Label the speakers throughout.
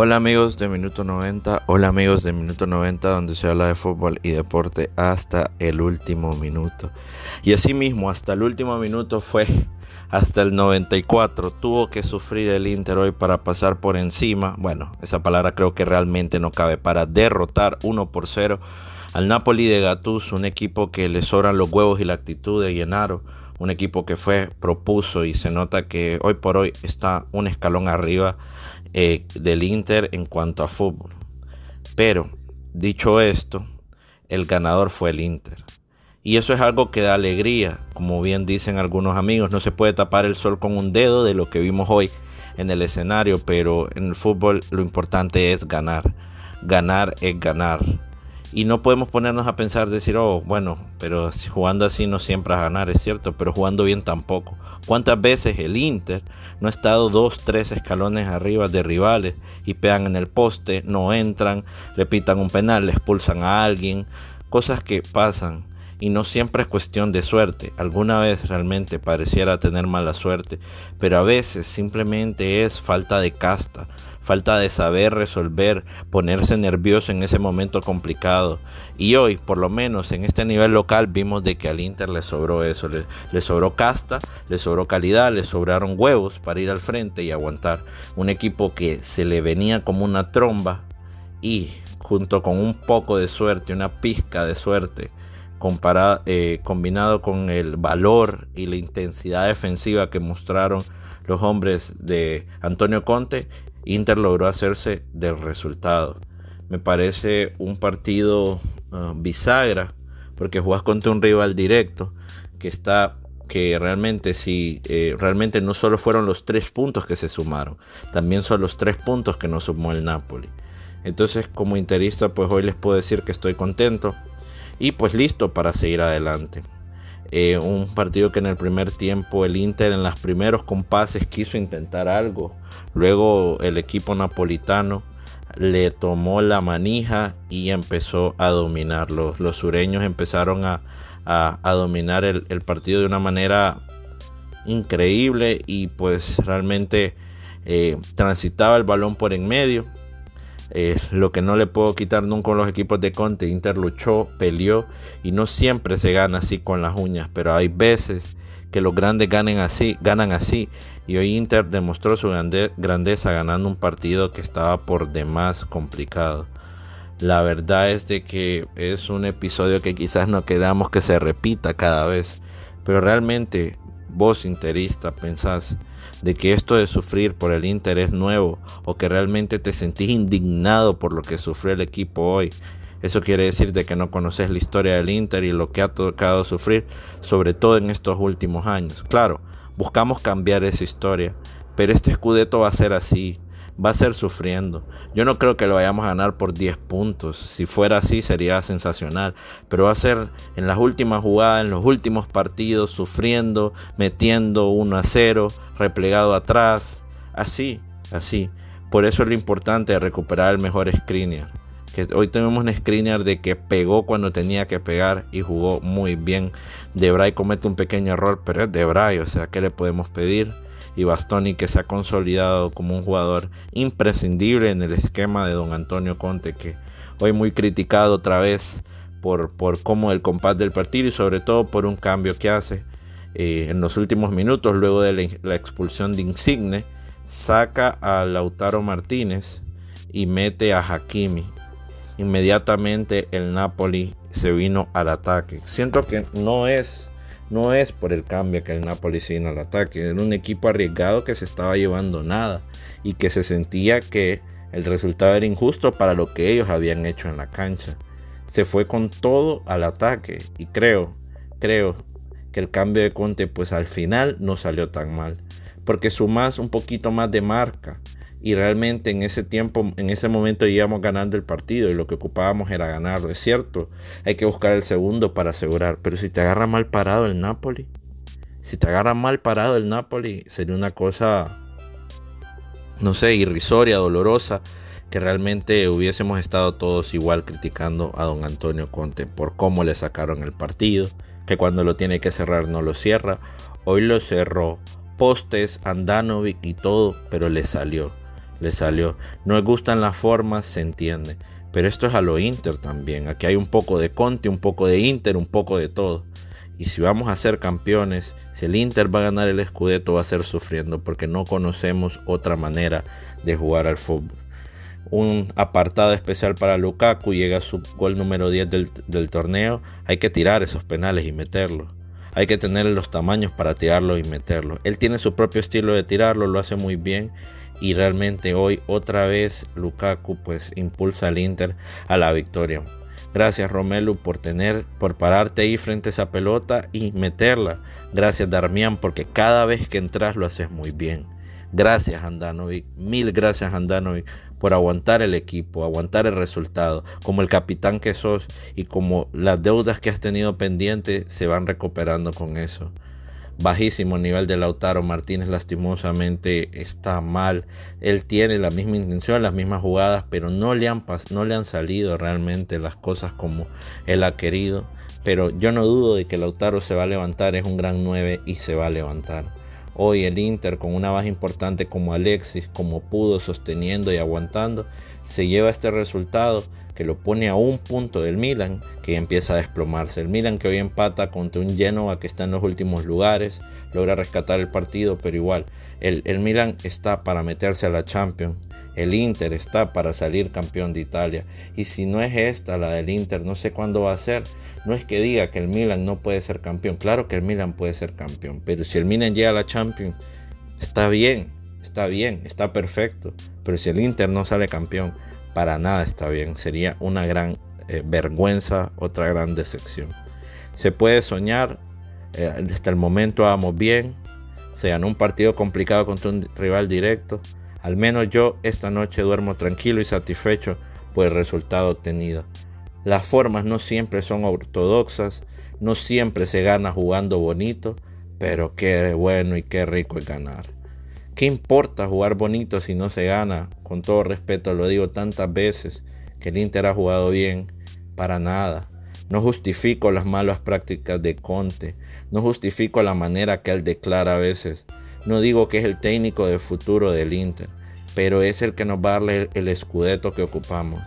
Speaker 1: Hola amigos de Minuto 90, hola amigos de Minuto 90 donde se habla de fútbol y deporte hasta el último minuto. Y así mismo hasta el último minuto fue hasta el 94. Tuvo que sufrir el Inter hoy para pasar por encima. Bueno, esa palabra creo que realmente no cabe para derrotar 1 por 0 al Napoli de Gattuso, un equipo que le sobran los huevos y la actitud de Llenaro un equipo que fue, propuso y se nota que hoy por hoy está un escalón arriba eh, del Inter en cuanto a fútbol. Pero, dicho esto, el ganador fue el Inter. Y eso es algo que da alegría, como bien dicen algunos amigos, no se puede tapar el sol con un dedo de lo que vimos hoy en el escenario, pero en el fútbol lo importante es ganar. Ganar es ganar. Y no podemos ponernos a pensar, decir, oh, bueno, pero jugando así no siempre a ganar, es cierto, pero jugando bien tampoco. ¿Cuántas veces el Inter no ha estado dos, tres escalones arriba de rivales y pegan en el poste, no entran, le pitan un penal, le expulsan a alguien? Cosas que pasan y no siempre es cuestión de suerte. Alguna vez realmente pareciera tener mala suerte, pero a veces simplemente es falta de casta, falta de saber resolver, ponerse nervioso en ese momento complicado. Y hoy, por lo menos en este nivel local, vimos de que al Inter le sobró eso, le, le sobró casta, le sobró calidad, le sobraron huevos para ir al frente y aguantar. Un equipo que se le venía como una tromba y junto con un poco de suerte, una pizca de suerte, eh, combinado con el valor y la intensidad defensiva que mostraron los hombres de Antonio Conte, Inter logró hacerse del resultado. Me parece un partido ah, bisagra porque juegas contra un rival directo que está que realmente si eh, realmente no solo fueron los tres puntos que se sumaron, también son los tres puntos que nos sumó el Napoli. Entonces como interista pues hoy les puedo decir que estoy contento y pues listo para seguir adelante. Eh, un partido que en el primer tiempo el Inter en los primeros compases quiso intentar algo. Luego el equipo napolitano le tomó la manija y empezó a dominarlo. Los sureños empezaron a, dominar el, el, partido de una manera increíble y pues realmente eh, transitaba el balón por en medio eh, lo que no le puedo quitar nunca a los equipos de Conte. Inter luchó, peleó y no siempre se gana así con las uñas, pero hay veces que los grandes ganan así, ganan así. Y hoy Inter demostró su grandeza ganando un partido que estaba por demás complicado. La verdad es de que es un episodio que quizás no queramos que se repita cada vez, pero realmente vos interista pensás de que esto de sufrir por el interés nuevo o que realmente te sentís indignado por lo que sufrió el equipo hoy. Eso quiere decir de que no conoces la historia del Inter y lo que ha tocado sufrir, sobre todo en estos últimos años. Claro, buscamos cambiar esa historia, pero este escudeto va a ser así va a ser sufriendo. Yo no creo que lo vayamos a ganar por 10 puntos. Si fuera así sería sensacional. Pero va a ser en las últimas jugadas, en los últimos partidos, sufriendo, metiendo 1 a 0, replegado atrás. Así, así. Por eso es lo importante recuperar el mejor screener. Que hoy tenemos un screener de que pegó cuando tenía que pegar y jugó muy bien. Debray comete un pequeño error, pero es Debray, o sea, ¿qué le podemos pedir? Y Bastoni que se ha consolidado como un jugador imprescindible en el esquema de don Antonio Conte que hoy muy criticado otra vez por, por cómo el compás del partido y sobre todo por un cambio que hace eh, en los últimos minutos luego de la, expulsión de Insigne saca a Lautaro Martínez y mete a Hakimi. Inmediatamente el Napoli se vino al ataque. Siento que no es no es por el cambio que el Napoli se vino al ataque, era un equipo arriesgado que se estaba llevando nada y que se sentía que el resultado era injusto para lo que ellos habían hecho en la cancha. Se fue con todo al ataque y creo, creo que el cambio de Conte pues al final no salió tan mal, porque sumas un poquito más de marca, y realmente en ese tiempo, en ese momento íbamos ganando el partido y lo que ocupábamos era ganarlo. Es cierto, hay que buscar el segundo para asegurar, pero si te agarra mal parado el Napoli, si te agarra mal parado el Napoli, sería una cosa, no sé, irrisoria, dolorosa, que realmente hubiésemos estado todos igual criticando a don Antonio Conte por cómo le sacaron el partido, que cuando lo tiene que cerrar no lo cierra, hoy lo cerró, postes, Andanovic y todo, pero le salió le salió. No le gustan las formas, se entiende. Pero esto es a lo Inter también. Aquí hay un poco de Conte, un poco de Inter, un poco de todo. Y si vamos a ser campeones, si el Inter va a ganar el Scudetto, va a ser sufriendo porque no conocemos otra manera de jugar al fútbol. Un apartado especial para Lukaku, llega su gol número 10 del, del torneo. Hay que tirar esos penales y meterlos. Hay que tener los tamaños para tirarlo y meterlo. Él tiene su propio estilo de tirarlo, lo hace muy bien y realmente hoy otra vez Lukaku pues impulsa al Inter a la victoria. Gracias Romelu por tener, por pararte ahí frente a esa pelota y meterla. Gracias Darmian porque cada vez que entras lo haces muy bien. Gracias Andanovic, mil gracias Andanovic por aguantar el equipo, aguantar el resultado, como el capitán que sos y como las deudas que has tenido pendientes se van recuperando con eso bajísimo nivel de Lautaro Martínez lastimosamente está mal. Él tiene la misma intención, las mismas jugadas, pero no le han, no le han salido realmente las cosas como él ha querido. Pero yo no dudo de que Lautaro se va a levantar, es un gran 9 y se va a levantar. Hoy el Inter con una baja importante como Alexis, como pudo sosteniendo y aguantando, se lleva este resultado que lo pone a un punto del Milan, que empieza a desplomarse. El Milan que hoy empata contra un Genoa que está en los últimos lugares, logra rescatar el partido, pero igual, el, el Milan está para meterse a la Champions. El Inter está para salir campeón de Italia. Y si no es esta la del Inter, no sé cuándo va a ser. No es que diga que el Milan no puede ser campeón. Claro que el Milan puede ser campeón. Pero si el Milan llega a la Champions, está bien. Está bien, está perfecto. Pero si el Inter no sale campeón, para nada está bien. Sería una gran eh, vergüenza, otra gran decepción. Se puede soñar, eh, hasta el momento vamos bien. Se un partido complicado contra un rival directo. Al menos yo esta noche duermo tranquilo y satisfecho por el resultado obtenido. Las formas no siempre son ortodoxas, no siempre se gana jugando bonito, pero qué bueno y qué rico es ganar. ¿Qué importa jugar bonito si no se gana? Con todo respeto lo digo tantas veces que el Inter ha jugado bien. Para nada. No justifico las malas prácticas de Conte. No justifico la manera que él declara a veces. No digo que es el técnico del futuro del Inter, pero es el que nos va a darle el escudeto que ocupamos.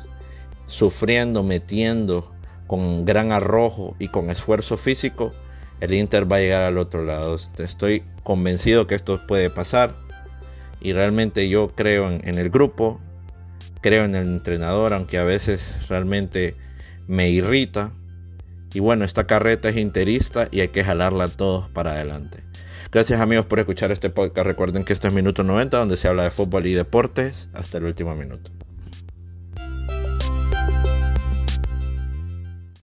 Speaker 1: Sufriendo, metiendo, con gran arrojo y con esfuerzo físico, el Inter va a llegar al otro lado. Estoy convencido que esto puede pasar y realmente yo creo en, el grupo, creo en el entrenador, aunque a veces realmente me irrita. Y bueno, esta carreta es interista y hay que jalarla todos para adelante. Gracias amigos por escuchar este podcast. Recuerden que esto es Minuto 90, donde se habla de fútbol y deportes hasta el último minuto.